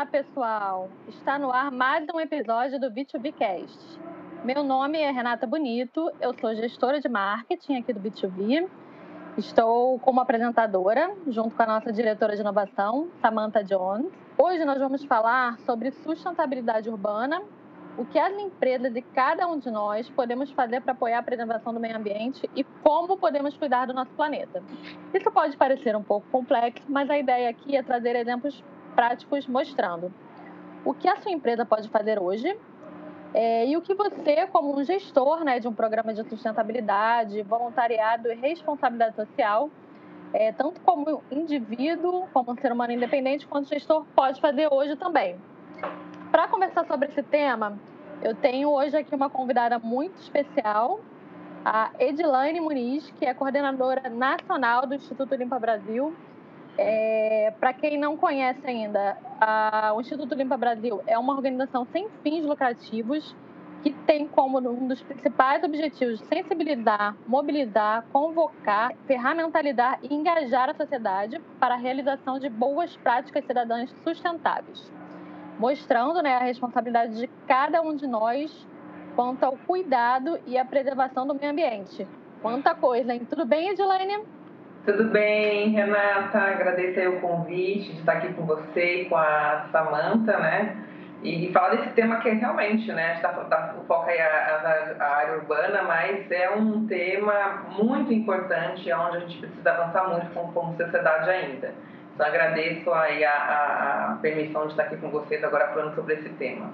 Olá, pessoal! Está no ar mais um episódio do B2Bcast. Meu nome é Renata Bonito, eu sou gestora de marketing aqui do B2B. Estou como apresentadora, junto com a nossa diretora de inovação, Samantha Jones. Hoje nós vamos falar sobre sustentabilidade urbana, o que as empresas e cada um de nós podemos fazer para apoiar a preservação do meio ambiente e como podemos cuidar do nosso planeta. Isso pode parecer um pouco complexo, mas a ideia aqui é trazer exemplos práticos mostrando o que a sua empresa pode fazer hoje é, e o que você, como um gestor né, de um programa de sustentabilidade, voluntariado e responsabilidade social, é, tanto como indivíduo, como um ser humano independente, quanto gestor, pode fazer hoje também. Para conversar sobre esse tema, eu tenho hoje aqui uma convidada muito especial, a Edilane Muniz, que é coordenadora nacional do Instituto Limpa Brasil é, Para quem não conhece ainda, a, o Instituto Limpa Brasil é uma organização sem fins lucrativos que tem como um dos principais objetivos sensibilizar, mobilizar, convocar, ferramentalizar e engajar a sociedade para a realização de boas práticas cidadãs sustentáveis, mostrando né, a responsabilidade de cada um de nós quanto ao cuidado e à preservação do meio ambiente. Quanta coisa, hein? Tudo bem, Edilene? Tudo bem, Renata? Agradeço o convite de estar aqui com você e com a Samanta, né? E falar desse tema que é realmente, né? A gente tá, tá, o foco aí é a, a, área urbana, mas é um tema muito importante, onde a gente precisa avançar muito como, como sociedade ainda. Então, agradeço aí a, a, a permissão de estar aqui com vocês agora falando sobre esse tema.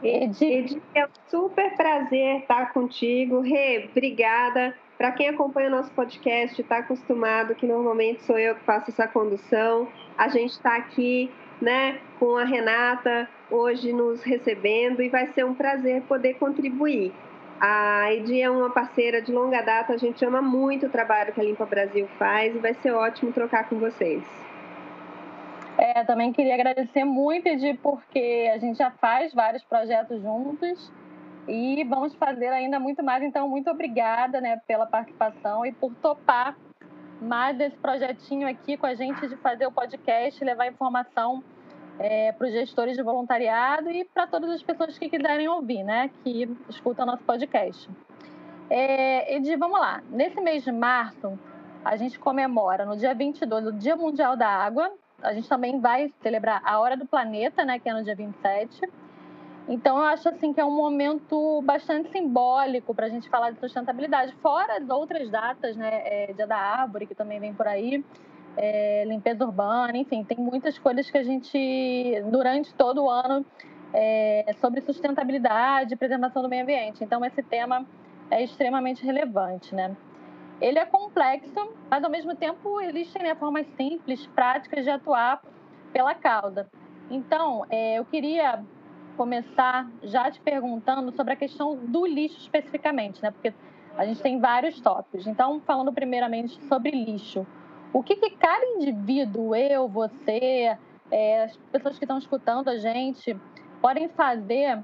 Edi, é um super prazer estar contigo. Rê, obrigada para quem acompanha o nosso podcast, está acostumado que normalmente sou eu que faço essa condução. A gente está aqui né, com a Renata hoje nos recebendo e vai ser um prazer poder contribuir. A Edi é uma parceira de longa data, a gente ama muito o trabalho que a Limpa Brasil faz e vai ser ótimo trocar com vocês. É, também queria agradecer muito, Edi, porque a gente já faz vários projetos juntos e vamos fazer ainda muito mais. Então, muito obrigada né, pela participação e por topar mais desse projetinho aqui com a gente de fazer o podcast, levar informação é, para os gestores de voluntariado e para todas as pessoas que quiserem ouvir, né, que escutam nosso podcast. É, Edi, vamos lá. Nesse mês de março, a gente comemora no dia 22 o Dia Mundial da Água. A gente também vai celebrar a Hora do Planeta, né, que é no dia 27 então, eu acho assim que é um momento bastante simbólico para a gente falar de sustentabilidade, fora as outras datas, né? É, Dia da Árvore, que também vem por aí, é, limpeza urbana, enfim, tem muitas coisas que a gente, durante todo o ano, é, sobre sustentabilidade e preservação do meio ambiente. Então, esse tema é extremamente relevante, né? Ele é complexo, mas ao mesmo tempo existem né, formas simples, práticas de atuar pela causa. Então, é, eu queria começar já te perguntando sobre a questão do lixo especificamente, né? Porque a gente tem vários tópicos. Então, falando primeiramente sobre lixo. O que, que cada indivíduo, eu, você, é, as pessoas que estão escutando a gente, podem fazer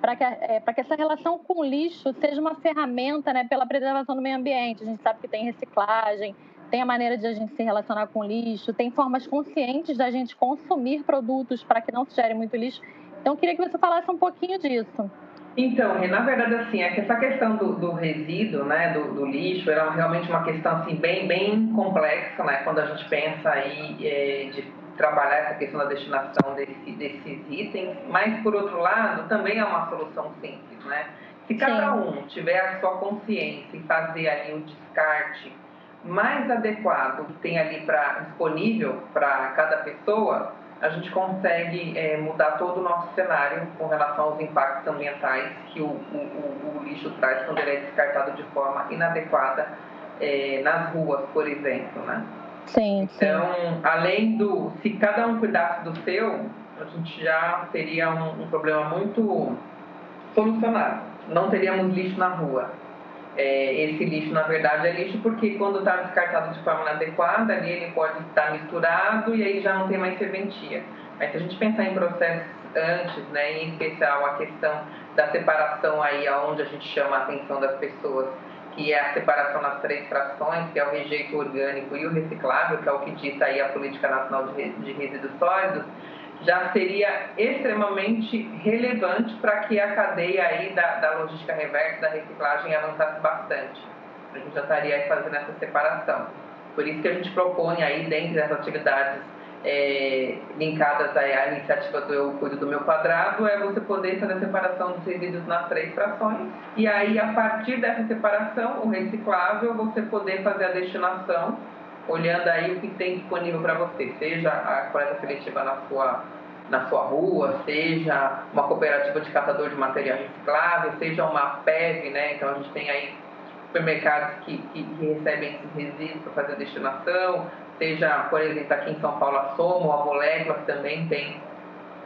para que, é, que essa relação com o lixo seja uma ferramenta né, pela preservação do meio ambiente? A gente sabe que tem reciclagem, tem a maneira de a gente se relacionar com lixo, tem formas conscientes da gente consumir produtos para que não se gere muito lixo. Então, eu queria que você falasse um pouquinho disso. Então, na verdade, assim, é que essa questão do, do resíduo, né, do, do, lixo, era realmente uma questão, assim, bem, bem complexa, né, quando a gente pensa aí é, de trabalhar essa questão da destinação desse, desses itens, mas, por outro lado, também é uma solução simples, né? Se cada Sim. um tiver a sua consciência e fazer ali o descarte mais adequado que tem ali pra, disponível para cada pessoa, a gente consegue é, mudar todo o nosso cenário com relação aos impactos ambientais que o, o, o lixo traz quando ele é descartado de forma inadequada é, nas ruas, por exemplo, né? Sim, então, sim. além do... Se cada um cuidasse do seu, a gente já teria um, um problema muito solucionado. Não teríamos lixo na rua é, esse lixo, na verdade, é lixo porque quando está descartado de forma inadequada, ali ele pode estar misturado e aí já não tem mais serventia. Mas se a gente pensar em processos antes, né, em especial a questão da separação aí, aonde a gente chama a atenção das pessoas, que é a separação nas três frações, que é o rejeito orgânico e o reciclável, que é o que diz aí a Política Nacional de Resíduos Sólidos, já seria extremamente relevante para que a cadeia aí da, da logística reversa, da reciclagem avançasse bastante. A gente já estaria fazendo essa separação. Por isso que a gente propõe aí, dentro dessas atividades é, linkadas à iniciativa do Eu Cuido do Meu Quadrado, é você poder fazer a separação dos resíduos nas três frações. E aí, a partir dessa separação, o reciclável, você poder fazer a destinação olhando aí o que tem disponível para você, seja a coleta seletiva na sua, na sua rua, seja uma cooperativa de catador de material reciclável, seja uma PEV, né? Então a gente tem aí supermercados que, que, que recebem esses resíduos para fazer destinação, seja, por exemplo, aqui em São Paulo a Soma ou a Molécula, que também tem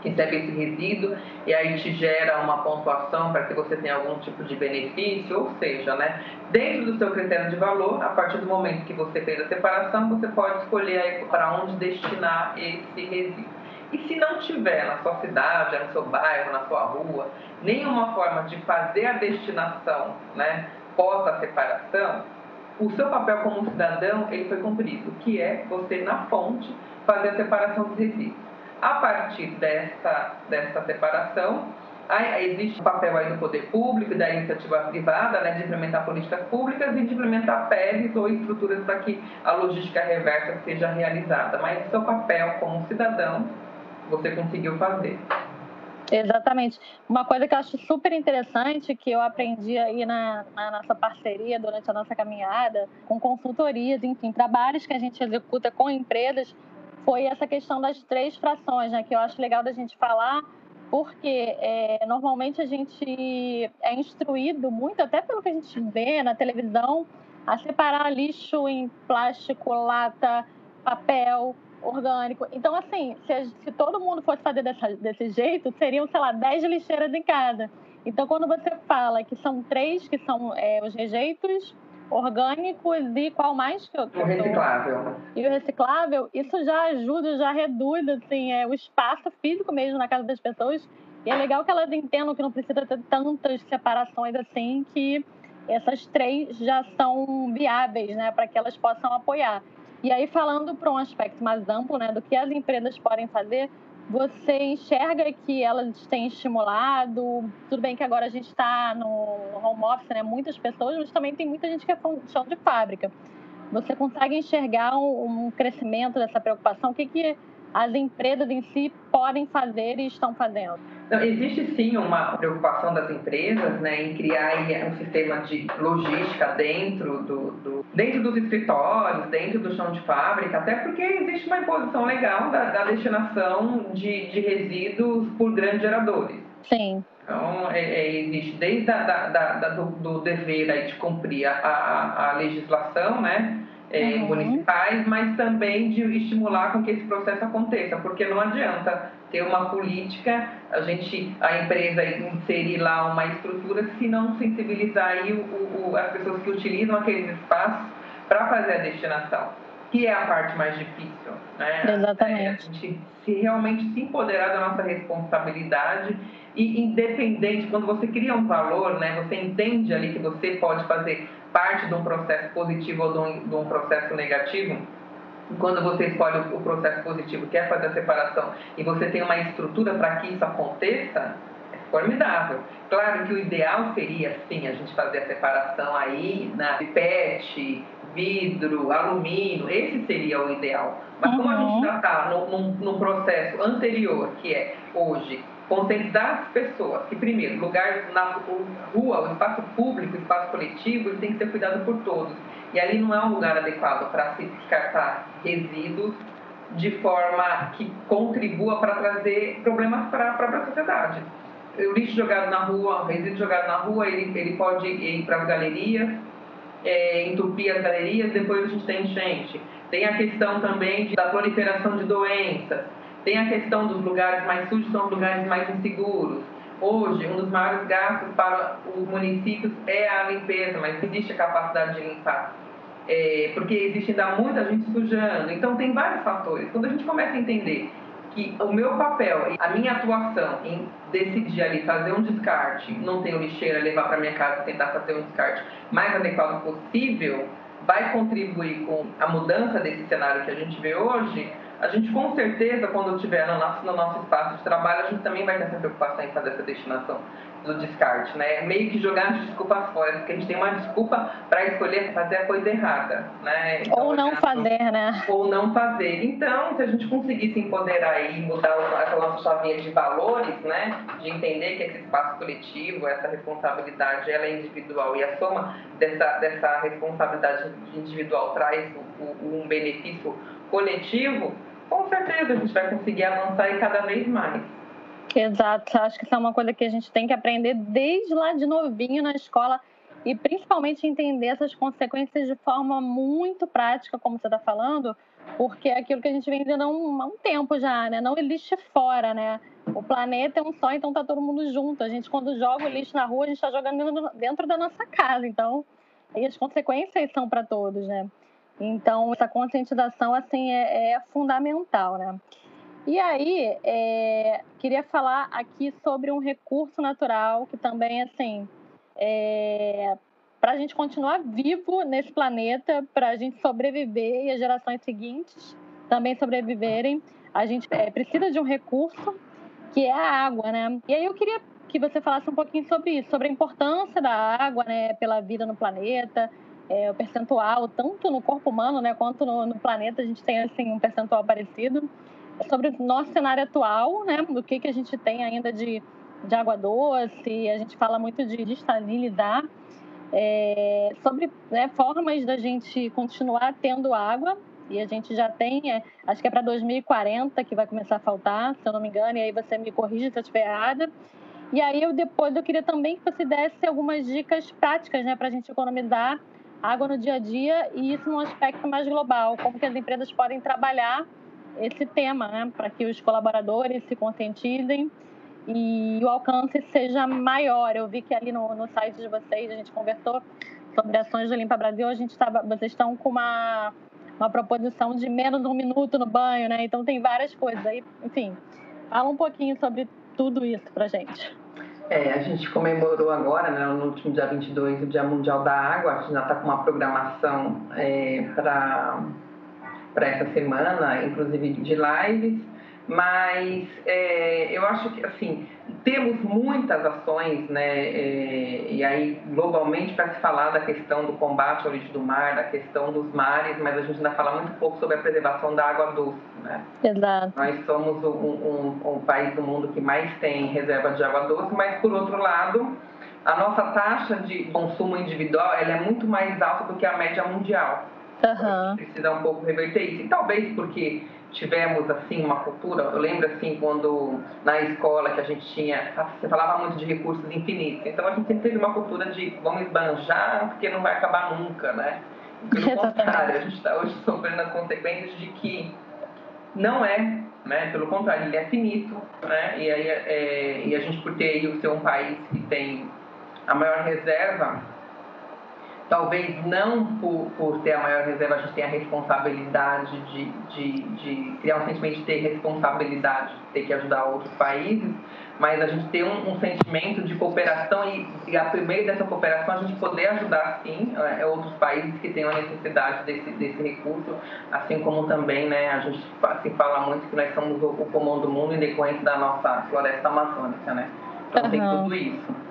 recebe esse resíduo e aí te gera uma pontuação para que você tenha algum tipo de benefício, ou seja, né, dentro do seu critério de valor, a partir do momento que você fez a separação, você pode escolher para onde destinar esse resíduo. E se não tiver na sua cidade, no seu bairro, na sua rua, nenhuma forma de fazer a destinação né, pós a separação, o seu papel como cidadão ele foi cumprido, que é você, na fonte, fazer a separação dos resíduos. A partir dessa, dessa separação, aí, existe o papel aí do poder público e da iniciativa privada né, de implementar políticas públicas e de implementar PEVs ou estruturas para que a logística reversa seja realizada. Mas seu papel como cidadão, você conseguiu fazer. Exatamente. Uma coisa que eu acho super interessante, que eu aprendi aí na, na, nossa parceria durante a nossa caminhada, com consultorias, enfim, trabalhos que a gente executa com empresas, foi essa questão das três frações, né, que eu acho legal da gente falar, porque é, normalmente a gente é instruído muito, até pelo que a gente vê na televisão, a separar lixo em plástico, lata, papel, orgânico. Então, assim, se, se todo mundo fosse fazer dessa, desse jeito, seriam, sei lá, 10 lixeiras em casa. Então, quando você fala que são três, que são é, os rejeitos, orgânicos e qual mais que eu, que o reciclável. E o reciclável, isso já ajuda, já reduz assim, é, o espaço físico mesmo na casa das pessoas. E é legal que elas entendam que não precisa ter tantas separações assim, que essas três já são viáveis, né, para que elas possam apoiar. E aí falando para um aspecto mais amplo, né, do que as empresas podem fazer, você enxerga que elas têm estimulado? Tudo bem que agora a gente está no home office, né? Muitas pessoas, mas também tem muita gente que é chão de fábrica. Você consegue enxergar um, um crescimento dessa preocupação? O que, que as empresas em si podem fazer e estão fazendo? Não, existe sim uma preocupação das empresas né, em criar um sistema de logística dentro, do, do, dentro dos escritórios, dentro do chão de fábrica, até porque existe uma imposição legal da, da destinação de, de resíduos por grandes geradores. Sim. Então, é, é, existe desde a, da, da, do, do, dever aí de cumprir a, a, a legislação, né? É, uhum. municipais, mas também de estimular com que esse processo aconteça, porque não adianta ter uma política, a gente, a empresa inserir lá uma estrutura, se não sensibilizar aí o, o, as pessoas que utilizam aqueles espaços para fazer a destinação, que é a parte mais difícil, né? Exatamente. É, a gente se realmente se empoderar da nossa responsabilidade e independente, quando você cria um valor, né, você entende ali que você pode fazer parte de um processo positivo ou de um, de um processo negativo, quando você escolhe o processo positivo, quer fazer a separação e você tem uma estrutura para que isso aconteça, é formidável. Claro que o ideal seria, sim, a gente fazer a separação aí na PET, vidro, alumínio, esse seria o ideal. Mas como a gente uhum. já está num, num processo anterior, que é hoje conscientizar as pessoas que, primeiro, lugar na rua, o espaço público, o espaço coletivo, ele tem que ser cuidado por todos. E ali não é um lugar adequado para se descartar resíduos de forma que contribua para trazer problemas para a própria sociedade. O lixo jogado na rua, o resíduo jogado na rua, ele, ele pode ir para as galerias, é, entupir as galerias, depois a gente tem enchente. Tem a questão também de, da proliferação de doenças tem a questão dos lugares mais sujos, são lugares mais inseguros. Hoje, um dos maiores gastos para os municípios é a limpeza, mas existe a capacidade de limpar. É, porque existe ainda muita gente sujando. Então, tem vários fatores. Quando a gente começa a entender que o meu papel, a minha atuação em decidir ali fazer um descarte, não tenho lixeira, levar para minha casa, tentar fazer um descarte mais adequado possível, vai contribuir com a mudança desse cenário que a gente vê hoje, a gente com certeza, quando estiver no nosso, no nosso espaço de trabalho, a gente também vai ter essa preocupação em fazer essa destinação do descarte, né? É meio que jogar as desculpas fora, porque a gente tem uma desculpa para escolher fazer a coisa errada, né? Então, ou não fazer, né? Ou não fazer. Então, se a gente conseguisse empoderar e mudar essa nossa chavinha de valores, né? De entender que esse espaço coletivo, essa responsabilidade, ela é individual e a soma dessa, dessa responsabilidade individual traz um benefício coletivo, com certeza a gente vai conseguir avançar e cada vez mais. Exato, acho que isso é uma coisa que a gente tem que aprender desde lá de novinho na escola e principalmente entender essas consequências de forma muito prática, como você está falando, porque é aquilo que a gente vem vendo há um, há um, tempo já, né? Não existe fora, né? O planeta é um só, então tá todo mundo junto. A gente, quando joga o lixo na rua, a gente está jogando dentro, da nossa casa. Então, aí as consequências são para todos, né? Então, essa conscientização, assim, é, é fundamental, né? E aí, é, queria falar aqui sobre um recurso natural que também, assim, é, para a gente continuar vivo nesse planeta, para a gente sobreviver e as gerações seguintes também sobreviverem, a gente é, precisa de um recurso que é a água, né? E aí eu queria que você falasse um pouquinho sobre isso, sobre a importância da água, né, pela vida no planeta, é, o percentual, tanto no corpo humano, né, quanto no, no planeta, a gente tem assim um percentual parecido sobre o nosso cenário atual, né? Do que, que a gente tem ainda de, de água doce, a gente fala muito de destalinizar, é, sobre né, formas da gente continuar tendo água, e a gente já tem, é, acho que é para 2040 que vai começar a faltar, se eu não me engano, e aí você me corrige se eu estiver errada. E aí eu depois eu queria também que você desse algumas dicas práticas, né, para a gente economizar água no dia a dia e isso num aspecto mais global, como que as empresas podem trabalhar esse tema, né, para que os colaboradores se conscientizem e o alcance seja maior. Eu vi que ali no, no site de vocês a gente conversou sobre ações do Limpa Brasil, a gente tava, vocês estão com uma, uma proposição de menos um minuto no banho, né? Então tem várias coisas aí, enfim. Fala um pouquinho sobre tudo isso pra gente. É, a gente comemorou agora, né, no último dia 22, o Dia Mundial da Água. A gente já está com uma programação é, para essa semana, inclusive de lives, mas é, eu acho que assim temos muitas ações, né, é, e aí globalmente para se falar da questão do combate ao lixo do mar, da questão dos mares, mas a gente ainda fala muito pouco sobre a preservação da água doce, né? Exato. Nós somos um, um, um país do mundo que mais tem reserva de água doce, mas por outro lado a nossa taxa de consumo individual ela é muito mais alta do que a média mundial. Uhum. Precisa um pouco reverter isso. E talvez porque tivemos assim uma cultura, eu lembro assim quando na escola que a gente tinha, você falava muito de recursos infinitos. Então a gente sempre teve uma cultura de vamos esbanjar porque não vai acabar nunca, né? Pelo contrário, a gente está hoje sofrendo as consequências de que não é, né? Pelo contrário, ele é finito, né? E aí é, e a gente por ter o ser um país que tem a maior reserva talvez não por, por ter a maior reserva, a gente tem a responsabilidade de, de, de criar um sentimento de ter responsabilidade, de ter que ajudar outros países, mas a gente tem um, um sentimento de cooperação e, e a meio dessa cooperação a gente poder ajudar sim é, outros países que tenham a necessidade desse, desse recurso, assim como também né, a gente se fala muito que nós somos o, o pulmão do mundo em decorrência da nossa floresta amazônica, né? Então uhum. tem tudo isso.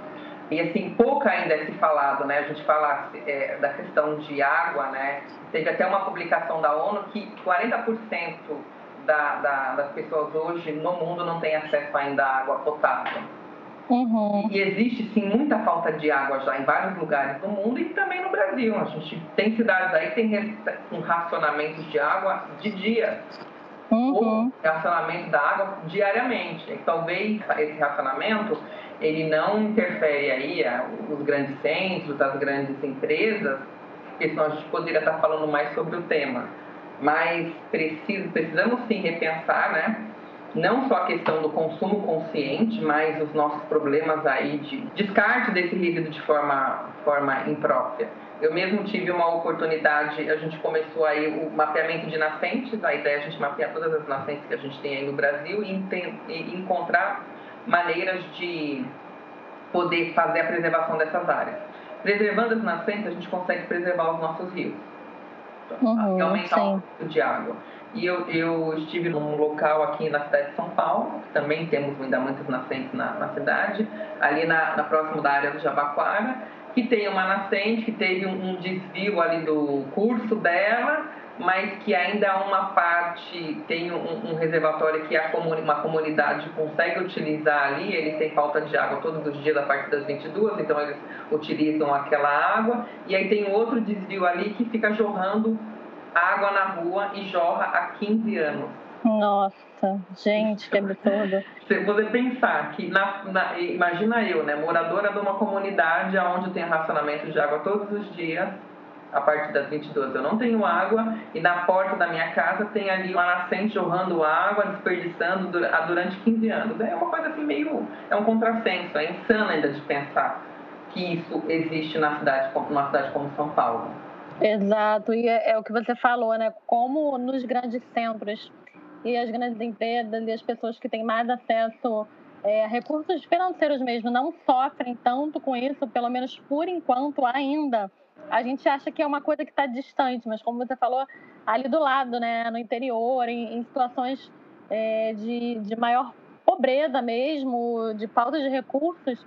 E assim, pouco ainda é se falado, né? A gente fala é, da questão de água, né? Teve até uma publicação da ONU que 40% da, da, das pessoas hoje no mundo não têm acesso ainda à água potável. Uhum. E existe sim muita falta de água já em vários lugares do mundo e também no Brasil. A gente tem cidades aí que tem um racionamento de água de dia. Uhum. Ou racionamento da água diariamente. E talvez esse racionamento ele não interfere aí os grandes centros, as grandes empresas, porque senão a gente poderia estar falando mais sobre o tema. Mas preciso, precisamos sim repensar, né? Não só a questão do consumo consciente, mas os nossos problemas aí de descarte desse líquido de forma, forma imprópria. Eu mesmo tive uma oportunidade, a gente começou aí o mapeamento de nascentes, a ideia é a gente mapear todas as nascentes que a gente tem aí no Brasil e, e encontrar maneiras de poder fazer a preservação dessas áreas. Preservando as nascentes, a gente consegue preservar os nossos rios. uhum, e aumentar sim. o de água. E eu, eu estive num local aqui na cidade de São Paulo, também temos ainda muitas nascentes na, na cidade, ali na, na próxima da área do Jabaquara, que tem uma nascente que teve um, um desvio ali do curso dela, mas que ainda uma parte tem um, um reservatório que a comuni uma comunidade consegue utilizar ali, eles têm falta de água todos os dias a partir das 22, então eles utilizam aquela água, e aí tem outro desvio ali que fica jorrando água na rua e jorra há 15 anos. Nossa, gente, que absurdo. Se você pensar que, na, na, imagina eu, né, moradora de uma comunidade onde tem racionamento de água todos os dias, a partir das 22 eu não tenho água e na porta da minha casa tem ali uma nascente jorrando água, desperdiçando durante 15 anos. É uma coisa assim meio, é um contrassenso, é insano ainda de pensar que isso existe na cidade, numa cidade como São Paulo. Exato, e é, é o que você falou, né? Como nos grandes centros e as grandes empresas e as pessoas que têm mais acesso é, a recursos financeiros mesmo não sofrem tanto com isso, pelo menos por enquanto ainda. A gente acha que é uma coisa que está distante, mas como você falou, ali do lado, né, no interior, em, em situações é, de, de maior pobreza mesmo, de falta de recursos,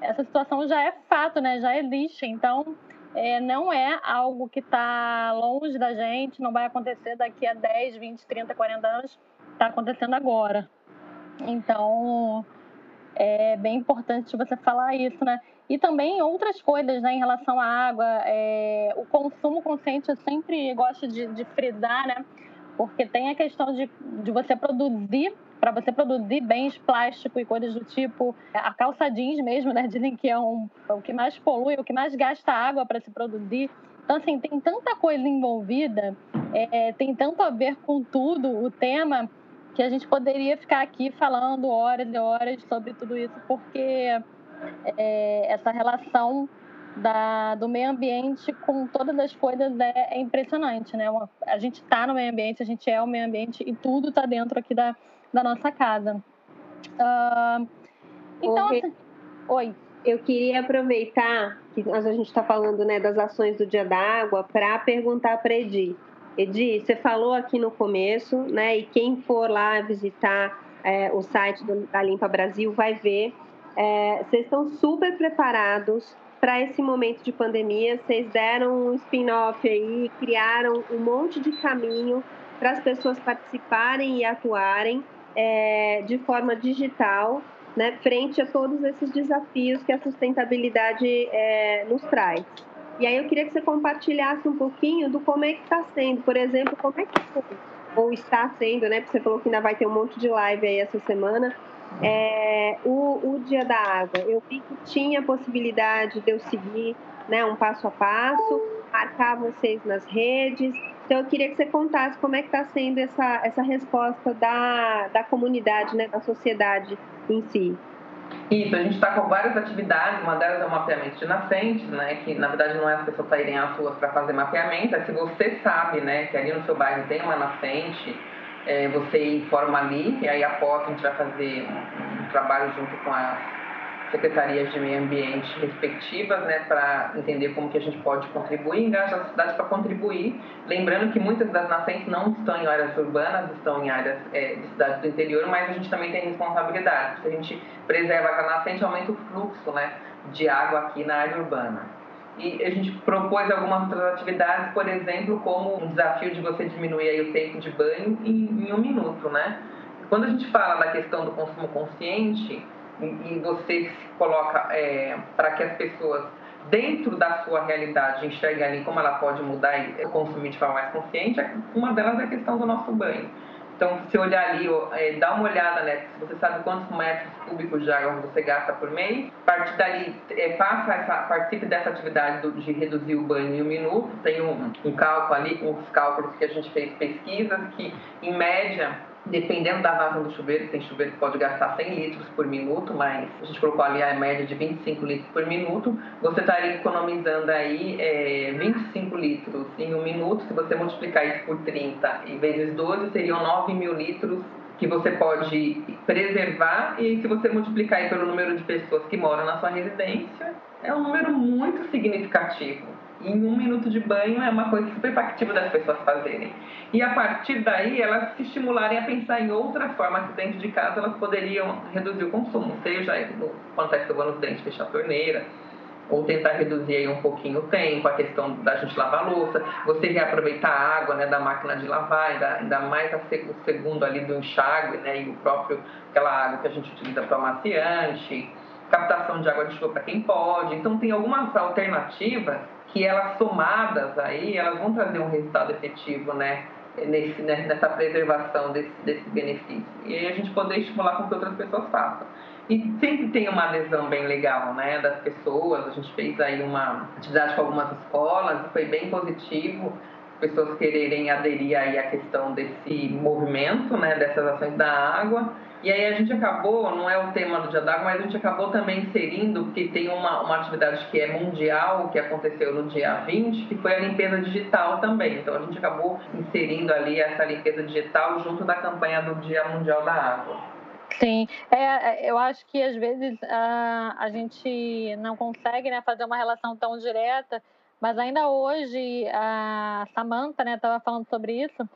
essa situação já é fato, né, já existe. Então, é, não é algo que está longe da gente, não vai acontecer daqui a 10, 20, 30, 40 anos, está acontecendo agora. Então, é bem importante você falar isso, né? E também outras coisas, né, em relação à água, é, o consumo consciente eu sempre gosto de, de frisar, né? Porque tem a questão de, de você produzir para você produzir bens plásticos e coisas do tipo. A calça jeans mesmo, né? Dizem que é, um, é o que mais polui, o que mais gasta água para se produzir. Então, assim, tem tanta coisa envolvida, é, tem tanto a ver com tudo o tema, que a gente poderia ficar aqui falando horas e horas sobre tudo isso, porque é, essa relação da, do meio ambiente com todas as coisas é, é impressionante, né? a gente está no meio ambiente, a gente é o meio ambiente e tudo está dentro aqui da, da nossa casa. Uh, então, Oi. Assim, oi. Eu queria aproveitar que a gente está falando né, das ações do Dia da Água para perguntar para Edi. Edi, você falou aqui no começo, né? E quem for lá visitar é, o site do, da Limpa Brasil vai ver. É, vocês estão super preparados para esse momento de pandemia. Vocês deram um spin-off aí, criaram um monte de caminho para as pessoas participarem e atuarem é, de forma digital, né, frente a todos esses desafios que a sustentabilidade é, nos traz. E aí eu queria que você compartilhasse um pouquinho do como é que está sendo, por exemplo, como é que ou está sendo, né? Porque você falou que ainda vai ter um monte de live aí essa semana. É, o, o Dia da Água, eu vi que tinha possibilidade de eu seguir né, um passo a passo, marcar vocês nas redes, então, eu queria que você contasse como é que está sendo essa, essa resposta da, da comunidade, né, da sociedade em si. Isso, a gente está com várias atividades, uma delas é o mapeamento de nascentes, né, que na verdade não é as pessoas saírem às ruas para fazer mapeamento, é se você sabe né, que ali no seu bairro tem uma nascente, é, você informa ali, e aí após a gente vai fazer um, trabalho junto com as secretarias de meio ambiente respectivas, né, para entender como que a gente pode contribuir, engajar a cidade para contribuir, lembrando que muitas das nascentes não estão em áreas urbanas, estão em áreas é, de cidades do interior, mas a gente também tem responsabilidade, se a gente preserva a nascente, aumenta o fluxo, né, de água aqui na área urbana. E a gente propôs algumas outras atividades, por exemplo, como um desafio de você diminuir aí o tempo de banho em, em um minuto, né? Quando a gente fala da questão do consumo consciente, e, você se coloca é, para que as pessoas dentro da sua realidade enxerguem ali como ela pode mudar e consumir de forma mais consciente, uma delas é a questão do nosso banho. Então, se olhar ali, é, dá uma olhada, né? Se você sabe quantos metros cúbicos de água você gasta por mês, a partir dali, é, faça essa, participe dessa atividade do, de reduzir o banho em um minuto. Tem um, um cálculo ali, uns cálculos que a gente fez pesquisas, que em média Dependendo da vazão do chuveiro, tem chuveiro que pode gastar 100 litros por minuto, mas a gente colocou ali a média de 25 litros por minuto, você estaria economizando aí é, 25 litros em um minuto. Se você multiplicar isso por 30 e vezes 12, seriam 9 mil litros que você pode preservar e se você multiplicar pelo número de pessoas que moram na sua residência, é um número muito significativo. Em um minuto de banho é uma coisa super factível das pessoas fazerem. E a partir daí, elas se estimularem a pensar em outras formas que dentro de casa elas poderiam reduzir o consumo, seja quando está escovando os dentes, fechar a torneira, ou tentar reduzir aí um pouquinho o tempo, a questão da gente lavar louça, você reaproveitar a água né, da máquina de lavar, ainda, ainda mais o segundo ali do enxágue, né, e o próprio, aquela água que a gente utiliza para amaciante, captação de água de chuva para quem pode. Então tem algumas alternativas que elas somadas aí, elas vão trazer um resultado efetivo, né? Nesse, né, nessa preservação desse, desse benefício. E a gente poder estimular com que outras pessoas façam. E sempre tem uma adesão bem legal, né, das pessoas. A gente fez aí uma atividade com algumas escolas, foi bem positivo pessoas quererem aderir aí à questão desse movimento, né, dessas ações da água. E aí a gente acabou, não é o tema do Dia d'Água, mas a gente acabou também inserindo, porque tem uma, uma atividade que é mundial, que aconteceu no dia 20, que foi a limpeza digital também. Então a gente acabou inserindo ali essa limpeza digital junto da campanha do Dia Mundial da Água. Sim, é, eu acho que às vezes a, a gente não consegue né, fazer uma relação tão direta, mas ainda hoje a Samantha estava né, falando sobre isso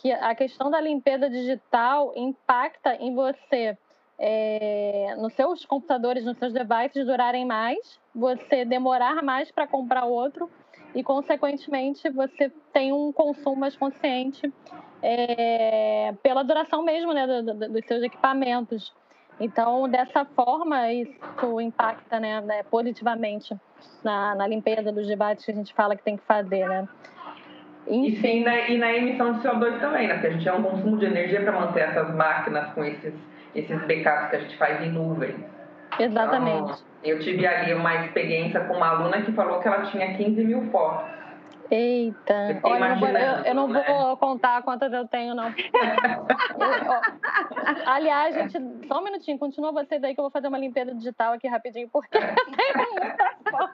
que a questão da limpeza digital impacta em você, é, nos seus computadores, nos seus devices durarem mais, você demorar mais para comprar outro e, consequentemente, você tem um consumo mais consciente é, pela duração mesmo né, do, do, dos seus equipamentos. Então, dessa forma, isso impacta né, né positivamente na, na limpeza dos debates que a gente fala que tem que fazer, né? Enfim. E, na, e na emissão de CO2 também, né? Porque a gente é um consumo de energia para manter essas máquinas com esses, esses backups que a gente faz em nuvem. Exatamente. Então, eu tive ali uma experiência com uma aluna que falou que ela tinha 15 mil fotos. Eita, Olha, eu, não vou, eu, eu não né? vou contar quantas eu tenho, não. eu, aliás, gente, só um minutinho, continua você daí que eu vou fazer uma limpeza digital aqui rapidinho, porque eu tenho muita foto.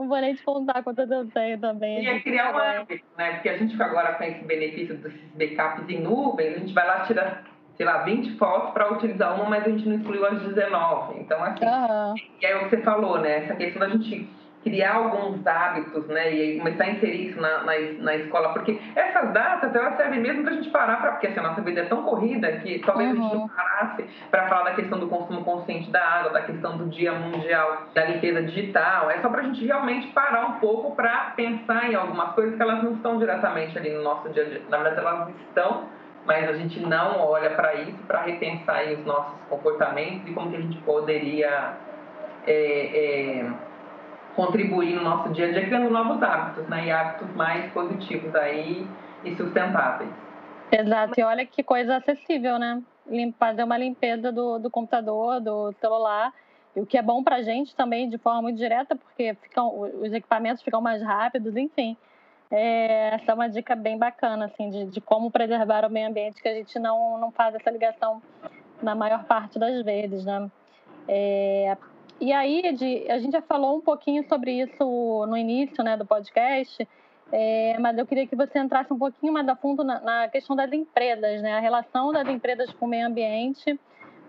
Não vou nem te contar quantas eu tenho também. E é criar um hábito, né? Porque a gente agora com esse benefício desses backups em nuvem, a gente vai lá tirar, sei lá, 20 fotos para utilizar uma, mas a gente não excluiu as 19. Então, assim, uhum. e aí o que você falou, né? Essa questão da gente criar alguns hábitos, né, e começar a inserir isso na, na, na escola, porque essas datas, elas servem mesmo para a gente parar, pra, porque assim, a nossa vida é tão corrida que talvez uhum. a gente não uhum. parasse para falar da questão do consumo consciente da água, da questão do Dia Mundial da Limpeza Digital, é só para a gente realmente parar um pouco para pensar em algumas coisas que elas não estão diretamente ali no nosso dia a dia, na verdade elas estão, mas a gente não olha para isso, para repensar os nossos comportamentos e como que a gente poderia... É, é, contribuir no nosso dia a dia criando novos hábitos, né? E hábitos mais positivos aí e sustentáveis. Exato, e olha que coisa acessível, né? Fazer uma limpeza do, do computador, do celular, o que é bom para a gente também de forma muito direta, porque ficam, os equipamentos ficam mais rápidos, enfim. É, essa é uma dica bem bacana, assim, de, de como preservar o meio ambiente, que a gente não, não faz essa ligação na maior parte das vezes, né? É, e aí, Ed, a gente já falou um pouquinho sobre isso no início né, do podcast, é, mas eu queria que você entrasse um pouquinho mais a fundo na, na, questão das empresas, né? A relação das empresas com o meio ambiente.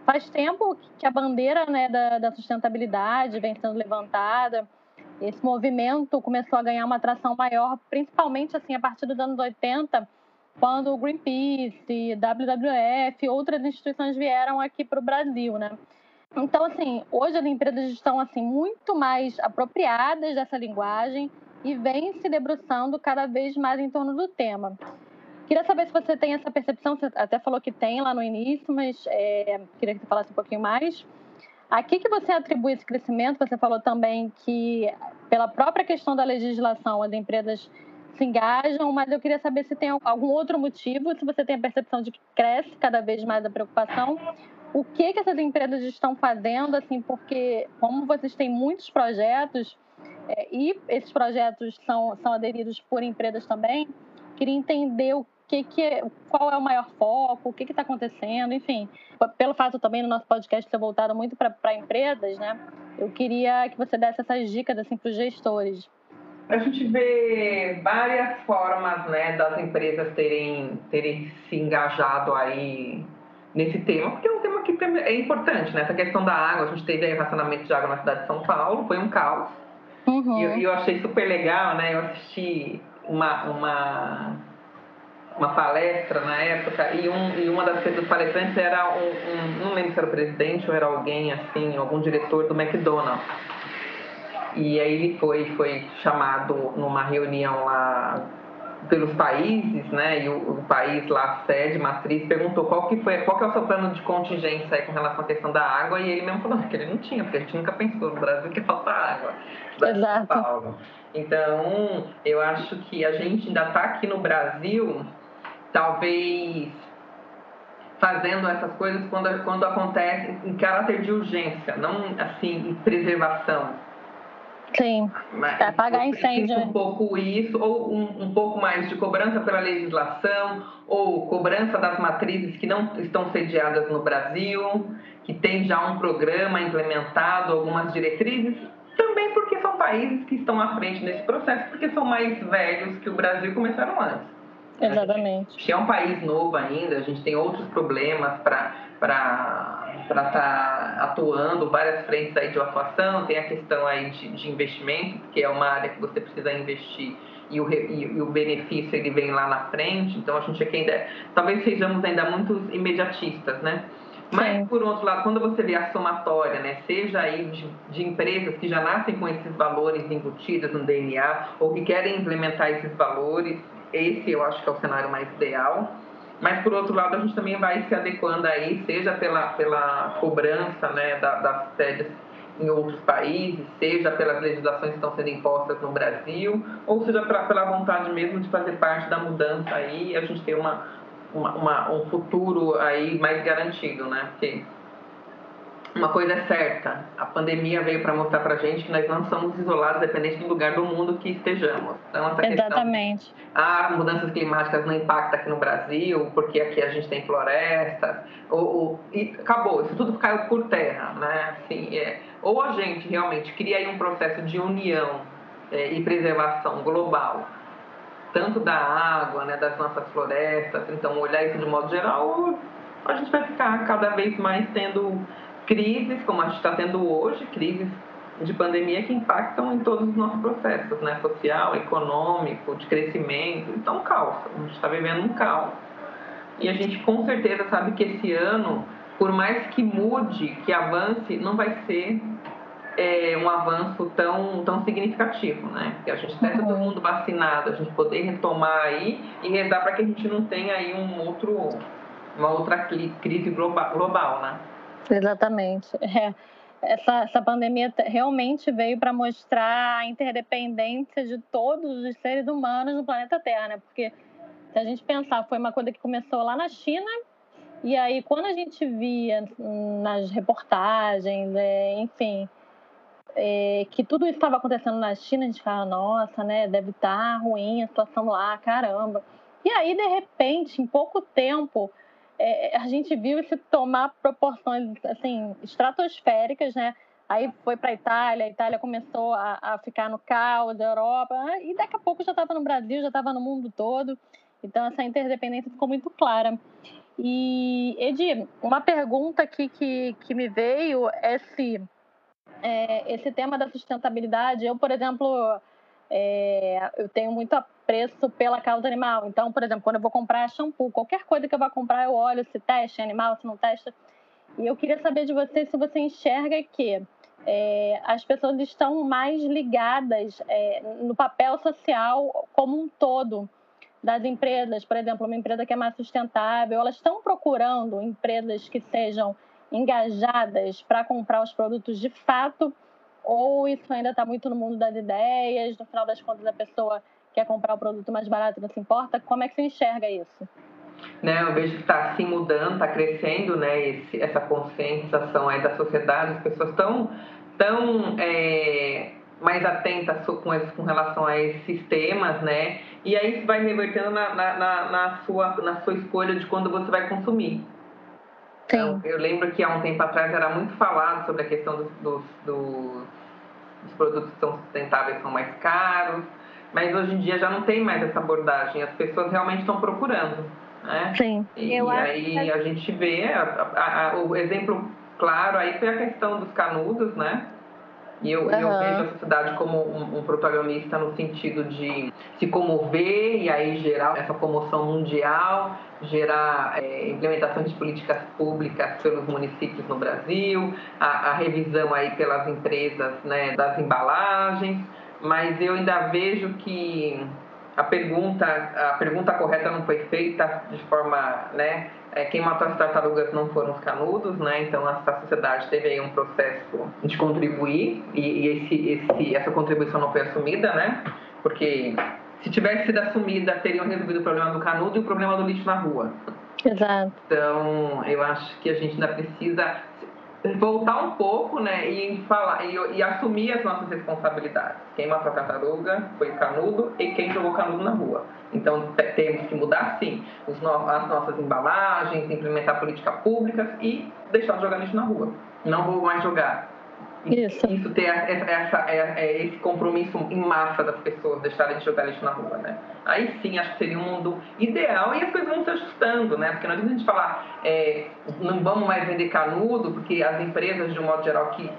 Faz tempo que a bandeira né, da, da sustentabilidade vem sendo levantada. Esse movimento começou a ganhar uma atração maior, principalmente assim a partir dos anos 80, quando o Greenpeace, WWF outras instituições vieram aqui para o Brasil, né? Então, assim, hoje as empresas estão assim muito mais apropriadas dessa linguagem e vêm se debruçando cada vez mais em torno do tema. Queria saber se você tem essa percepção, você até falou que tem lá no início, mas é, queria que você falasse um pouquinho mais. A que, que você atribui esse crescimento? Você falou também que, pela própria questão da legislação, as empresas se engajam, mas eu queria saber se tem algum outro motivo, se você tem a percepção de que cresce cada vez mais a preocupação, o que, que essas empresas estão fazendo, assim, porque como vocês têm muitos projetos é, e esses projetos são, são aderidos por empresas também, queria entender o que, que é, qual é o maior foco, o que está acontecendo, enfim. Pelo fato também no nosso podcast ser voltado muito para empresas, né? Eu queria que você desse essas dicas assim, para os gestores. A gente vê várias formas né, das empresas terem, terem se engajado aí nesse tema, porque é um tema que é importante, né? Essa questão da água, a gente teve aí racionamento de água na cidade de São Paulo, foi um caos. Uhum. E eu, eu achei super legal, né? Eu assisti uma, uma, uma palestra na época e, um, e uma das dos palestrantes era um, um, não lembro se era o presidente ou era alguém assim, algum diretor do McDonald's. E aí ele foi, foi chamado numa reunião lá pelos países, né? E o, o, país lá, sede, matriz, perguntou qual que foi, qual que é o seu plano de contingência aí com relação à questão da água, e ele mesmo falou que ele não tinha, porque a gente nunca pensou no Brasil que falta água. Exato. Paulo. Então, eu acho que a gente ainda está aqui no Brasil, talvez fazendo essas coisas quando, quando acontece em caráter de urgência, não assim em preservação. Sim, para apagar incêndio. Um pouco isso, ou um, um, pouco mais de cobrança pela legislação, ou cobrança das matrizes que não estão sediadas no Brasil, que tem já um programa implementado, algumas diretrizes, também porque são países que estão à frente nesse processo, porque são mais velhos que o Brasil começaram antes. Exatamente. A gente é um país novo ainda, a gente tem outros problemas para estar tá atuando, várias frentes aí de atuação, tem a questão aí de, de investimento, que é uma área que você precisa investir e o, e, e, o benefício ele vem lá na frente, então a gente aqui ainda, talvez sejamos ainda muito imediatistas, né? Mas, por outro lado, quando você vê a somatória, né, seja aí de, de, empresas que já nascem com esses valores embutidos no DNA ou que querem implementar esses valores, esse eu acho que é o cenário mais ideal. Mas, por outro lado, a gente também vai se adequando aí, seja pela, pela cobrança né, da, das sedes em outros países, seja pelas legislações que estão sendo impostas no Brasil, ou seja pela, pela vontade mesmo de fazer parte da mudança aí, a gente ter uma, uma, uma, um futuro aí mais garantido, né? Porque uma coisa é certa, a pandemia veio para mostrar para gente que nós não somos isolados, dependente do lugar do mundo que estejamos. Então, essa Exatamente. Questão, ah, mudanças climáticas não impactam aqui no Brasil, porque aqui a gente tem florestas, ou, ou, e acabou, isso tudo caiu por terra, né? Assim, é, ou a gente realmente cria aí um processo de união é, e preservação global, tanto da água, né, das nossas florestas, então olhar isso de modo geral, a gente vai ficar cada vez mais tendo crises, como a gente está tendo hoje, crises de pandemia que impactam em todos os nossos processos, né? Social, econômico, de crescimento. Então, caos. A gente está vivendo um caos. E a gente com certeza sabe que esse ano, por mais que mude, que avance, não vai ser é, um avanço tão, tão significativo, né? Porque a gente está todo uhum. mundo vacinado, a gente poder retomar aí e rezar para que a gente não tenha aí um outro, uma outra crise global, global né? Exatamente. É. Essa, essa pandemia realmente veio para mostrar a interdependência de todos os seres humanos no planeta Terra, né? Porque se a gente pensar, foi uma coisa que começou lá na China, e aí quando a gente via nas reportagens, é, enfim, é, que tudo isso estava acontecendo na China, a gente ficava, nossa, né? Deve estar tá ruim a situação lá, caramba. E aí, de repente, em pouco tempo, é, a gente viu isso tomar proporções assim estratosféricas, né? Aí foi para a Itália, a Itália começou a, a, ficar no caos, a Europa, e daqui a pouco já estava no Brasil, já estava no mundo todo. Então essa interdependência ficou muito clara. E, Edi, uma pergunta aqui que, que me veio é se é, esse tema da sustentabilidade, eu, por exemplo, é, eu tenho muito apreço pela causa animal. Então, por exemplo, quando eu vou comprar shampoo, qualquer coisa que eu vá comprar, eu olho se testa animal, se não testa. E eu queria saber de você se você enxerga que é, as pessoas estão mais ligadas é, no papel social como um todo das empresas. Por exemplo, uma empresa que é mais sustentável, elas estão procurando empresas que sejam engajadas para comprar os produtos de fato ou isso ainda está muito no mundo das ideias, no final das contas a pessoa quer comprar o produto mais barato e não se importa? Como é que você enxerga isso? Né, eu vejo que está se mudando, está crescendo né, esse, essa conscientização aí da sociedade, as pessoas estão tão, é, mais atentas com, esse, com relação a esses temas, né? E aí isso vai revertendo na, na, na, na, sua, na sua escolha de quando você vai consumir. Então, eu lembro que há um tempo atrás era muito falado sobre a questão dos, dos, dos, produtos que são sustentáveis são mais caros, mas hoje em dia já não tem mais essa abordagem, as pessoas realmente estão procurando. Né? Sim. E, eu aí que... a gente vê, a, a, a, o exemplo claro aí foi a questão dos canudos, né? E eu, uhum. eu vejo a sociedade como um, um, protagonista no sentido de se comover e aí gerar essa comoção mundial, gerar é, implementação de políticas públicas pelos municípios no Brasil, a, a revisão aí pelas empresas né, das embalagens, mas eu ainda vejo que a pergunta, a pergunta correta não foi feita de forma, né, é, quem matou as tartarugas não foram os canudos, né? Então a, a sociedade teve aí um processo de contribuir e, e esse, esse, essa contribuição não foi assumida, né? Porque se tivesse sido assumida, teriam resolvido o problema do canudo e o problema do lixo na rua. Exato. Então, eu acho que a gente ainda precisa voltar um pouco, né, e falar e, e, assumir as nossas responsabilidades. Quem matou a tartaruga foi o canudo e quem jogou canudo na rua. Então temos que mudar sim no, as nossas embalagens, implementar políticas públicas e deixar de jogar lixo na rua. Não vou mais jogar. Isso. Isso ter essa, é, é esse compromisso em massa das pessoas deixarem de jogar lixo na rua, né? Aí sim, acho que seria um mundo ideal e as coisas vão se ajustando, né? Porque não adianta a gente falar, é, não vamos mais vender canudo, porque as empresas, de um modo geral, que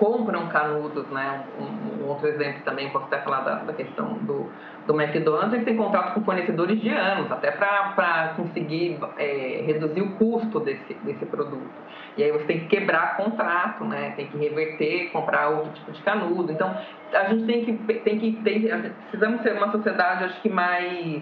compram canudos, né? Um, um outro exemplo também, posso até falar da, da questão do, do McDonald's, eles têm contrato com fornecedores de anos, até para conseguir é, reduzir o custo desse, desse produto. E aí você tem que quebrar contrato, né? Tem que reverter, comprar outro tipo de canudo. Então, a gente tem que tem que tem, precisamos ser uma sociedade, acho que mais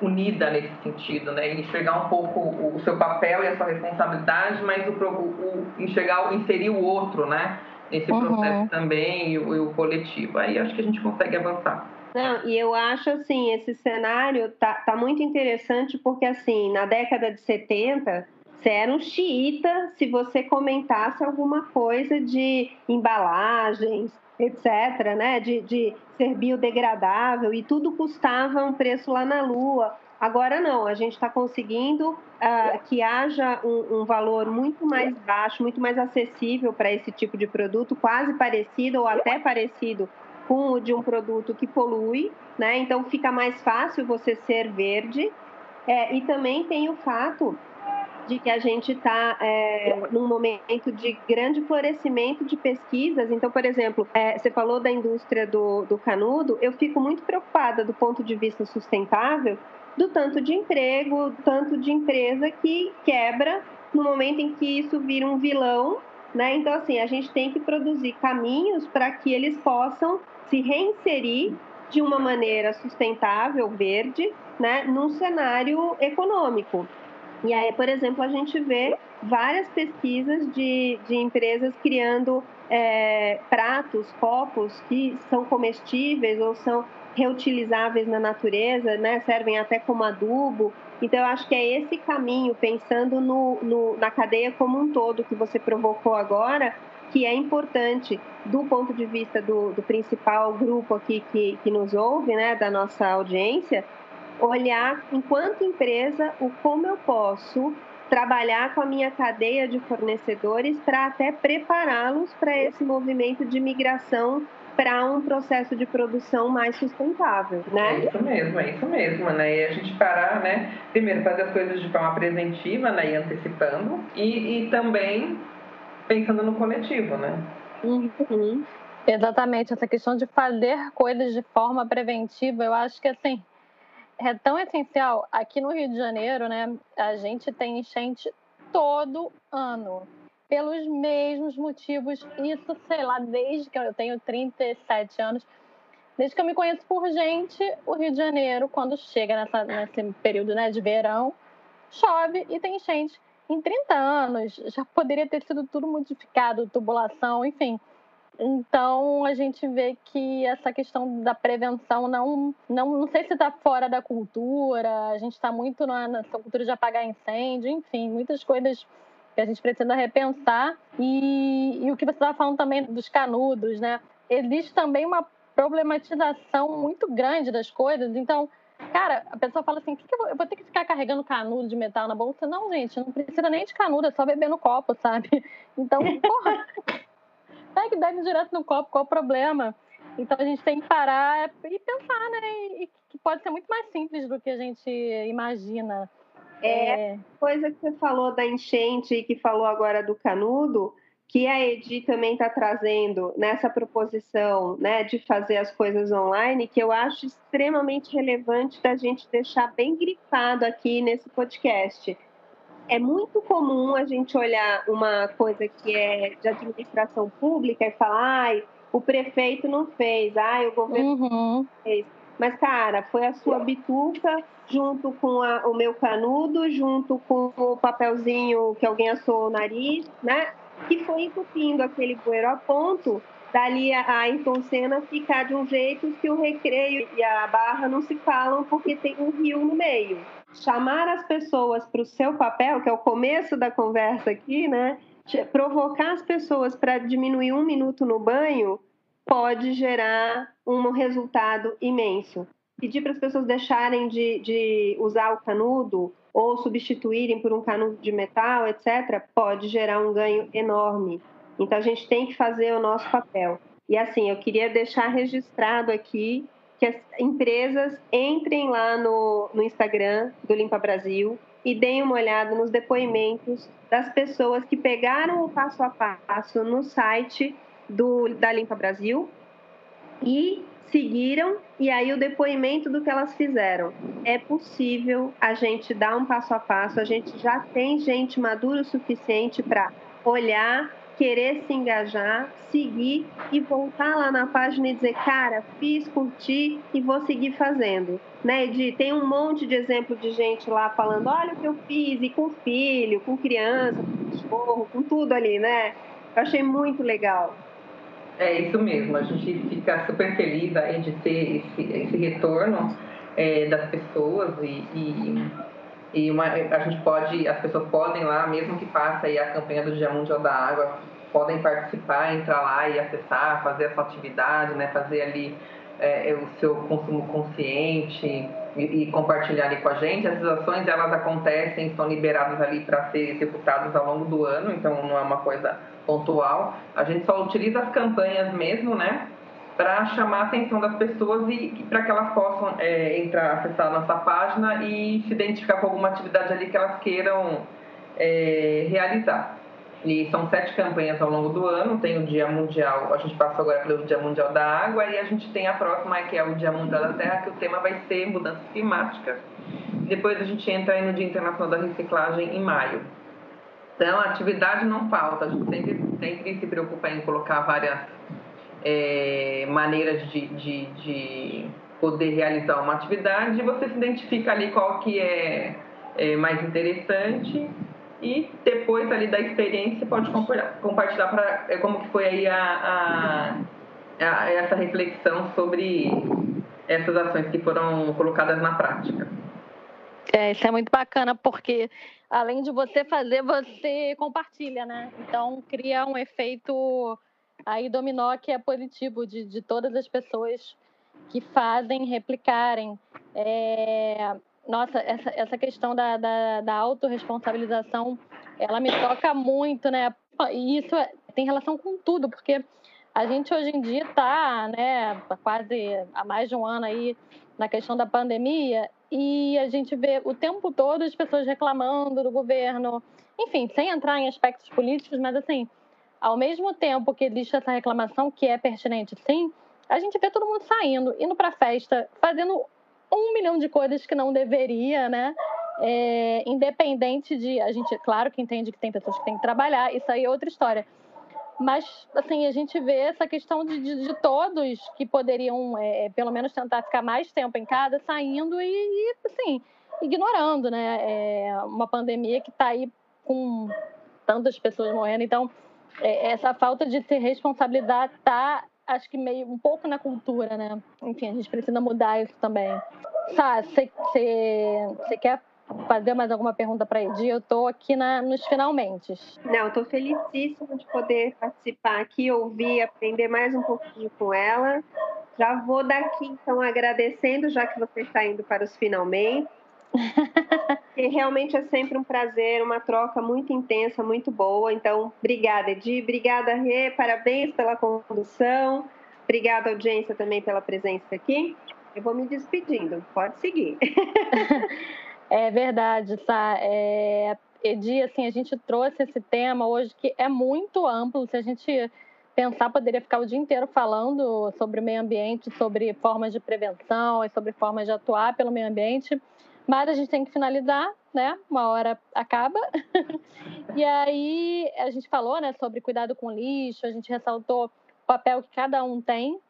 unida nesse sentido, né? E enxergar um pouco o seu papel e a sua responsabilidade, mas o, o enxergar, inserir o outro, né? Uhum. processo também e o, e o coletivo. Aí acho que a gente consegue avançar. Não, e eu acho assim, esse cenário tá, tá muito interessante porque assim, na década de 70, você era um xiita se você comentasse alguma coisa de embalagens, etc., né? de, de ser biodegradável e tudo custava um preço lá na Lua. Agora não, a gente está conseguindo uh, que haja um, um, valor muito mais baixo, muito mais acessível para esse tipo de produto, quase parecido ou até parecido com o de um produto que polui, né? Então fica mais fácil você ser verde. É, e também tem o fato de que a gente está é, num momento de grande florescimento de pesquisas. Então, por exemplo, é, você falou da indústria do, do canudo, eu fico muito preocupada do ponto de vista sustentável, do tanto de emprego, tanto de empresa que quebra no momento em que isso vira um vilão. Né? Então, assim, a gente tem que produzir caminhos para que eles possam se reinserir de uma maneira sustentável, verde, né, num cenário econômico. E aí, por exemplo, a gente vê várias pesquisas de, de empresas criando é, pratos, copos que são comestíveis ou são reutilizáveis na natureza, né? servem até como adubo. Então, eu acho que é esse caminho, pensando no, no, na cadeia como um todo que você provocou agora, que é importante do ponto de vista do, do principal grupo aqui que, que nos ouve, né, da nossa audiência, olhar enquanto empresa o como eu posso trabalhar com a minha cadeia de fornecedores para até prepará-los para esse movimento de migração para um processo de produção mais sustentável, né? É isso mesmo, é isso mesmo, né? E a gente parar, né? Primeiro, fazer as coisas de forma preventiva, né? E antecipando. E, e também pensando no coletivo, né? Uhum. Exatamente, essa questão de fazer coisas de forma preventiva, eu acho que assim é tão essencial. Aqui no Rio de Janeiro, né, a gente tem enchente todo ano, pelos mesmos motivos. Isso, sei lá, desde que eu tenho 37 anos, desde que eu me conheço por gente, o Rio de Janeiro, quando chega nessa, nesse período né, de verão, chove e tem enchente. Em 30 anos já poderia ter sido tudo modificado, tubulação, enfim. Então a gente vê que essa questão da prevenção não, não, não sei se está fora da cultura, a gente está muito na, nessa cultura de apagar incêndio, enfim, muitas coisas que a gente precisa repensar. E, e o que você estava falando também dos canudos, né? Existe também uma problematização muito grande das coisas, então Cara, a pessoa fala assim: que que eu, vou, eu, vou, ter que ficar carregando canudo de metal na bolsa? Não, gente, não precisa nem de canudo, é só beber no copo, sabe? Então, porra, pega e bebe direto no copo, qual o problema? Então a gente tem que parar e pensar, né? E que pode ser muito mais simples do que a gente imagina. É, é... coisa que você falou da enchente e que falou agora do canudo, que a Edi também está trazendo nessa proposição né, de fazer as coisas online, que eu acho extremamente relevante da gente deixar bem grifado aqui nesse podcast. É muito comum a gente olhar uma coisa que é de administração pública e falar, ai, o prefeito não fez, ai, o governo uhum. não fez. Mas, cara, foi a sua bituca junto com a, o meu canudo, junto com o papelzinho que alguém assou o nariz, né? que foi entupindo aquele bueiro a ponto dali a Ayrton Senna ficar de um jeito que o recreio e a barra não se falam porque tem um rio no meio. Chamar as pessoas para o seu papel, que é o começo da conversa aqui, né? Provocar as pessoas para diminuir um minuto no banho pode gerar um resultado imenso. Pedir para as pessoas deixarem de, de usar o canudo ou substituírem por um canudo de metal, etc., pode gerar um ganho enorme. Então a gente tem que fazer o nosso papel. E assim, eu queria deixar registrado aqui que as empresas entrem lá no, no Instagram do Limpa Brasil e deem uma olhada nos depoimentos das pessoas que pegaram o passo a passo no site do, da Limpa Brasil e seguiram e aí o depoimento do que elas fizeram. É possível a gente dar um passo a passo, a gente já tem gente madura o suficiente para olhar, querer se engajar, seguir e voltar lá na página e dizer, cara, fiz, curti e vou seguir fazendo. Né, de, tem um monte de exemplo de gente lá falando, olha o que eu fiz, e com filho, com criança, com cachorro, com tudo ali, né? Eu achei muito legal. É isso mesmo, a gente fica super feliz aí de ter esse, esse retorno é, das pessoas e, e, e uma, a gente pode, as pessoas podem lá, mesmo que passe aí a campanha do Dia Mundial da Água, podem participar, entrar lá e acessar, fazer a sua atividade, né, fazer ali é, é, o seu consumo consciente e, e, compartilhar ali com a gente. As ações elas acontecem, são liberadas ali para ser executadas ao longo do ano, então não é uma coisa pontual. A gente só utiliza as campanhas mesmo, né? Para chamar a atenção das pessoas e, para que elas possam é, entrar, acessar a nossa página e se identificar com alguma atividade ali que elas queiram é, realizar. E são sete campanhas ao longo do ano. Tem o Dia Mundial, a gente passou agora pelo Dia Mundial da Água e a gente tem a próxima, que é o Dia Mundial da Terra, que o tema vai ser mudanças climáticas. Depois a gente entra aí no Dia Internacional da Reciclagem em maio. Então, atividade não falta. A gente sempre, sempre se preocupa em colocar várias é, maneiras de, de, de, poder realizar uma atividade. Você se identifica ali qual que é, é mais interessante e depois ali da experiência pode compartilhar para é, como que foi aí a, a, a, essa reflexão sobre essas ações que foram colocadas na prática. É, isso é muito bacana porque além de você fazer, você compartilha, né? Então cria um efeito aí dominó que é positivo de, de todas as pessoas que fazem replicarem. É, nossa, essa, essa questão da, da, da autorresponsabilização, ela me toca muito, né? E isso é, tem relação com tudo, porque a gente hoje em dia está, né, quase há mais de um ano aí na questão da pandemia e a gente vê o tempo todo as pessoas reclamando do governo, enfim, sem entrar em aspectos políticos, mas assim, ao mesmo tempo que existe essa reclamação que é pertinente, sim, a gente vê todo mundo saindo, indo para festa, fazendo um milhão de coisas que não deveria, né? É, independente de a gente, claro que entende que tem pessoas que têm que trabalhar, isso aí é outra história. Mas, assim, a gente vê essa questão de, de, de todos que poderiam, é, pelo menos, tentar ficar mais tempo em casa, saindo e, e assim, ignorando, né? É uma pandemia que está aí com tantas pessoas morrendo. Então, é, essa falta de ter responsabilidade está, acho que, meio um pouco na cultura, né? Enfim, a gente precisa mudar isso também. Sá, você quer fazer mais alguma pergunta para Edi? Eu estou aqui na, nos finalmente. Não, estou felicíssima de poder participar aqui, ouvir, aprender mais um pouquinho com ela. Já vou daqui, então, agradecendo, já que você está indo para os finalmente. que realmente é sempre um prazer, uma troca muito intensa, muito boa. Então, obrigada, Edi. Obrigada, Rê. Parabéns pela condução. Obrigada, audiência, também pela presença aqui. Eu vou me despedindo. Pode seguir. É verdade, tá? É, Edi, assim, a gente trouxe esse tema hoje que é muito amplo. Se a gente pensar, poderia ficar o dia inteiro falando sobre meio ambiente, sobre formas de prevenção e sobre formas de atuar pelo meio ambiente. Mas a gente tem que finalizar, né? Uma hora acaba. e aí a gente falou, né, sobre cuidado com lixo, a gente ressaltou o papel que cada um tem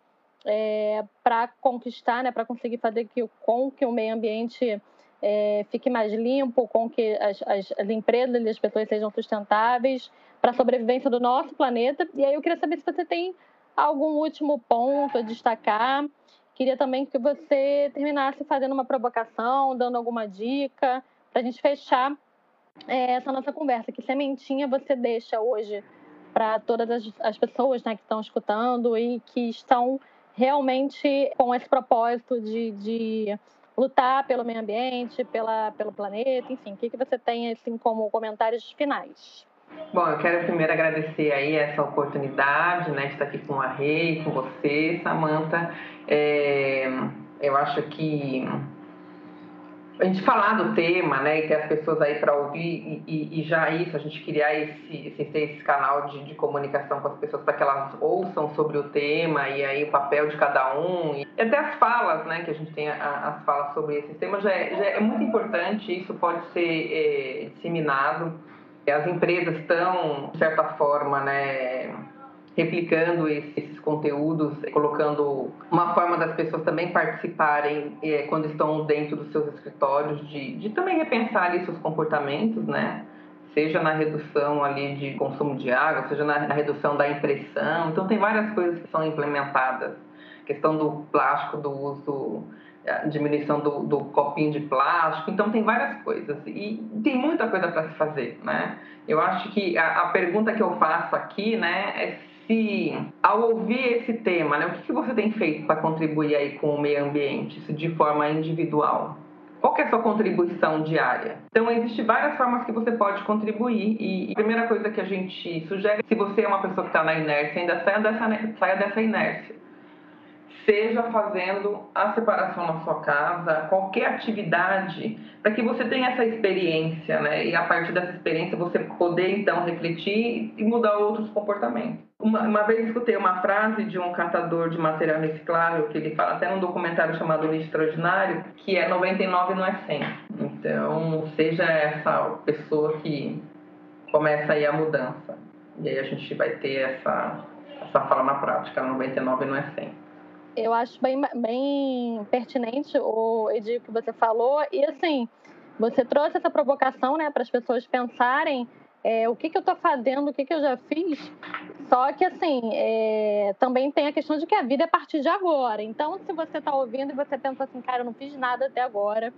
é, para conquistar, né, para conseguir fazer que, com que o meio ambiente é, fique mais limpo, com que as, as, as empresas e as pessoas sejam sustentáveis para a sobrevivência do nosso planeta. E aí eu queria saber se você tem algum último ponto a destacar. Queria também que você terminasse fazendo uma provocação, dando alguma dica, para a gente fechar é, essa nossa conversa. Que sementinha você deixa hoje para todas as, as pessoas né, que estão escutando e que estão realmente com esse propósito de, de lutar pelo meio ambiente, pela, pelo planeta, enfim, o que, que você tem assim como comentários finais? Bom, eu quero primeiro agradecer aí essa oportunidade, né, de estar aqui com a Rei, com você, Samantha. É, eu acho que a gente falar do tema, né, e ter as pessoas aí para ouvir, e, e, já isso, a gente criar esse, esse, esse canal de, de comunicação com as pessoas para que elas ouçam sobre o tema e aí o papel de cada um, e até as falas, né, que a gente tem a, as falas sobre esse tema, já é, já é muito importante, isso pode ser é, disseminado. As empresas estão, de certa forma, né, replicando esses conteúdos, colocando uma forma das pessoas também participarem é, quando estão dentro dos seus escritórios, de, de também repensar ali seus comportamentos, né? Seja na redução ali de consumo de água, seja na, na redução da impressão. Então tem várias coisas que são implementadas. Questão do plástico, do uso a diminuição do, do, copinho de plástico, então tem várias coisas e tem muita coisa para se fazer, né? Eu acho que a, a, pergunta que eu faço aqui, né, é se ao ouvir esse tema, né, o que, que você tem feito para contribuir aí com o meio ambiente, isso de forma individual? Qual é a sua contribuição diária? Então, existem várias formas que você pode contribuir e a primeira coisa que a gente sugere, se você é uma pessoa que está na inércia, ainda saia dessa, saia dessa inércia seja fazendo a separação na sua casa, qualquer atividade, para que você tenha essa experiência, né? E a partir dessa experiência você poder então refletir e mudar outros comportamentos. Uma, uma vez escutei uma frase de um catador de material reciclável que ele fala até num documentário chamado Lixo Extraordinário, que é 99 não é 100. Então, seja essa pessoa que começa aí a mudança. E aí a gente vai ter essa, essa fala na prática, 99 não é 100 eu acho bem, bem pertinente o Edir que você falou. E assim, você trouxe essa provocação né, para as pessoas pensarem é, o que, que eu estou fazendo, o que, que eu já fiz. Só que, assim, é, também tem a questão de que a vida é a partir de agora. Então, se você está ouvindo e você pensa assim, cara, eu não fiz nada até agora,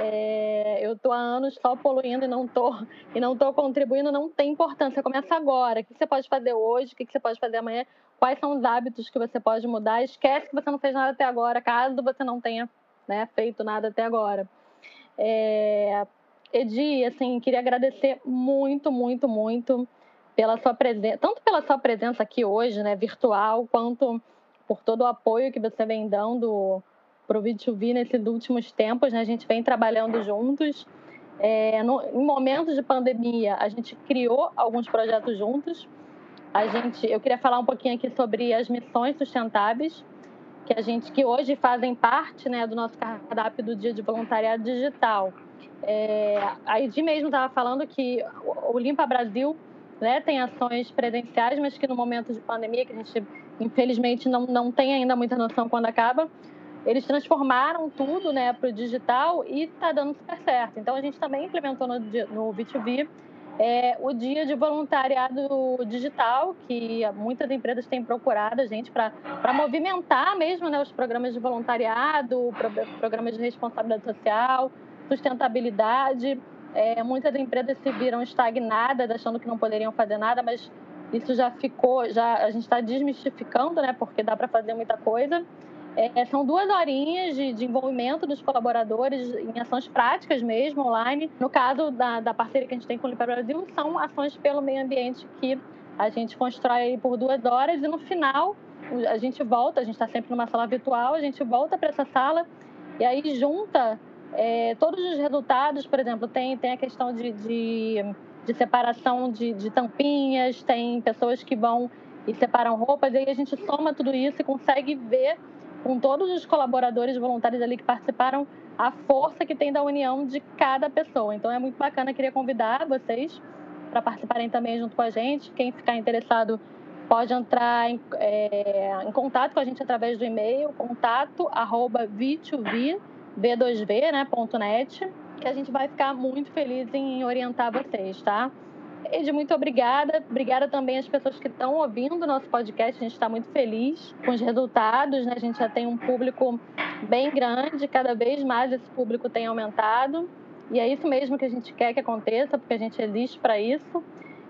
é, eu estou há anos só poluindo e não estou e não tô contribuindo, não tem importância. Começa agora. O que você pode fazer hoje? O que você pode fazer amanhã? Quais são os hábitos que você pode mudar? Esquece que você não fez nada até agora, caso você não tenha né, feito nada até agora. É, Edi, assim, queria agradecer muito, muito, muito pela sua presença, tanto pela sua presença aqui hoje, né, virtual, quanto por todo o apoio que você vem dando para o V2V nesses últimos tempos. Né? A gente vem trabalhando juntos. É, no, em momentos de pandemia, a gente criou alguns projetos juntos. A gente, eu queria falar um pouquinho aqui sobre as missões sustentáveis, que a gente que hoje fazem parte né, do nosso cardápio do Dia de Voluntariado Digital. É, a Edi mesmo estava falando que o Limpa Brasil né, tem ações presenciais, mas que no momento de pandemia, que a gente infelizmente não, não tem ainda muita noção quando acaba, eles transformaram tudo né, para o digital e está dando super certo. Então a gente também implementou no, no B2B é, o dia de voluntariado digital, que muitas empresas têm procurado a gente para movimentar mesmo né, os programas de voluntariado, programas de responsabilidade social, sustentabilidade. É, muitas empresas se viram estagnadas, achando que não poderiam fazer nada, mas isso já ficou, já a gente está desmistificando, né? Porque dá para fazer muita coisa. É, são duas horinhas de, de, envolvimento dos colaboradores em ações práticas mesmo, online. No caso da, da parceria que a gente tem com o Limpa Brasil, são ações pelo meio ambiente que a gente constrói por duas horas e no final a gente volta, a gente está sempre numa sala virtual, a gente volta para essa sala e aí junta é, todos os resultados, por exemplo, tem, tem a questão de, de, de separação de, de tampinhas, tem pessoas que vão e separam roupas, e aí a gente soma tudo isso e consegue ver com todos os colaboradores voluntários ali que participaram a força que tem da união de cada pessoa. Então é muito bacana, queria convidar vocês para participarem também junto com a gente. Quem ficar interessado pode entrar em, é, em contato com a gente através do e-mail contato arroba v2v, né, ponto net, que a gente vai ficar muito feliz em orientar vocês, tá? Ed, muito obrigada. Obrigada também às pessoas que estão ouvindo o nosso podcast. A gente está muito feliz com os resultados. Né? A gente já tem um público bem grande, cada vez mais esse público tem aumentado. E é isso mesmo que a gente quer que aconteça, porque a gente existe para isso.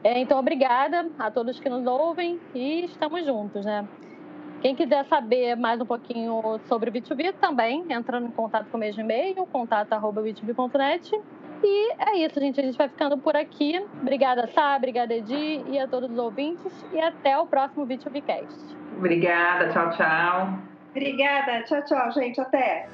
É, então, obrigada a todos que nos ouvem e estamos juntos, né? Quem quiser saber mais um pouquinho sobre o B2B também, entrando em contato com o mesmo e-mail, contato.b2b.net. E é isso, gente. A gente vai ficando por aqui. Obrigada, Sá, obrigada, Edi, e a todos os ouvintes. E até o próximo B2Bcast. Obrigada, tchau, tchau. Obrigada, tchau, tchau, gente. Até.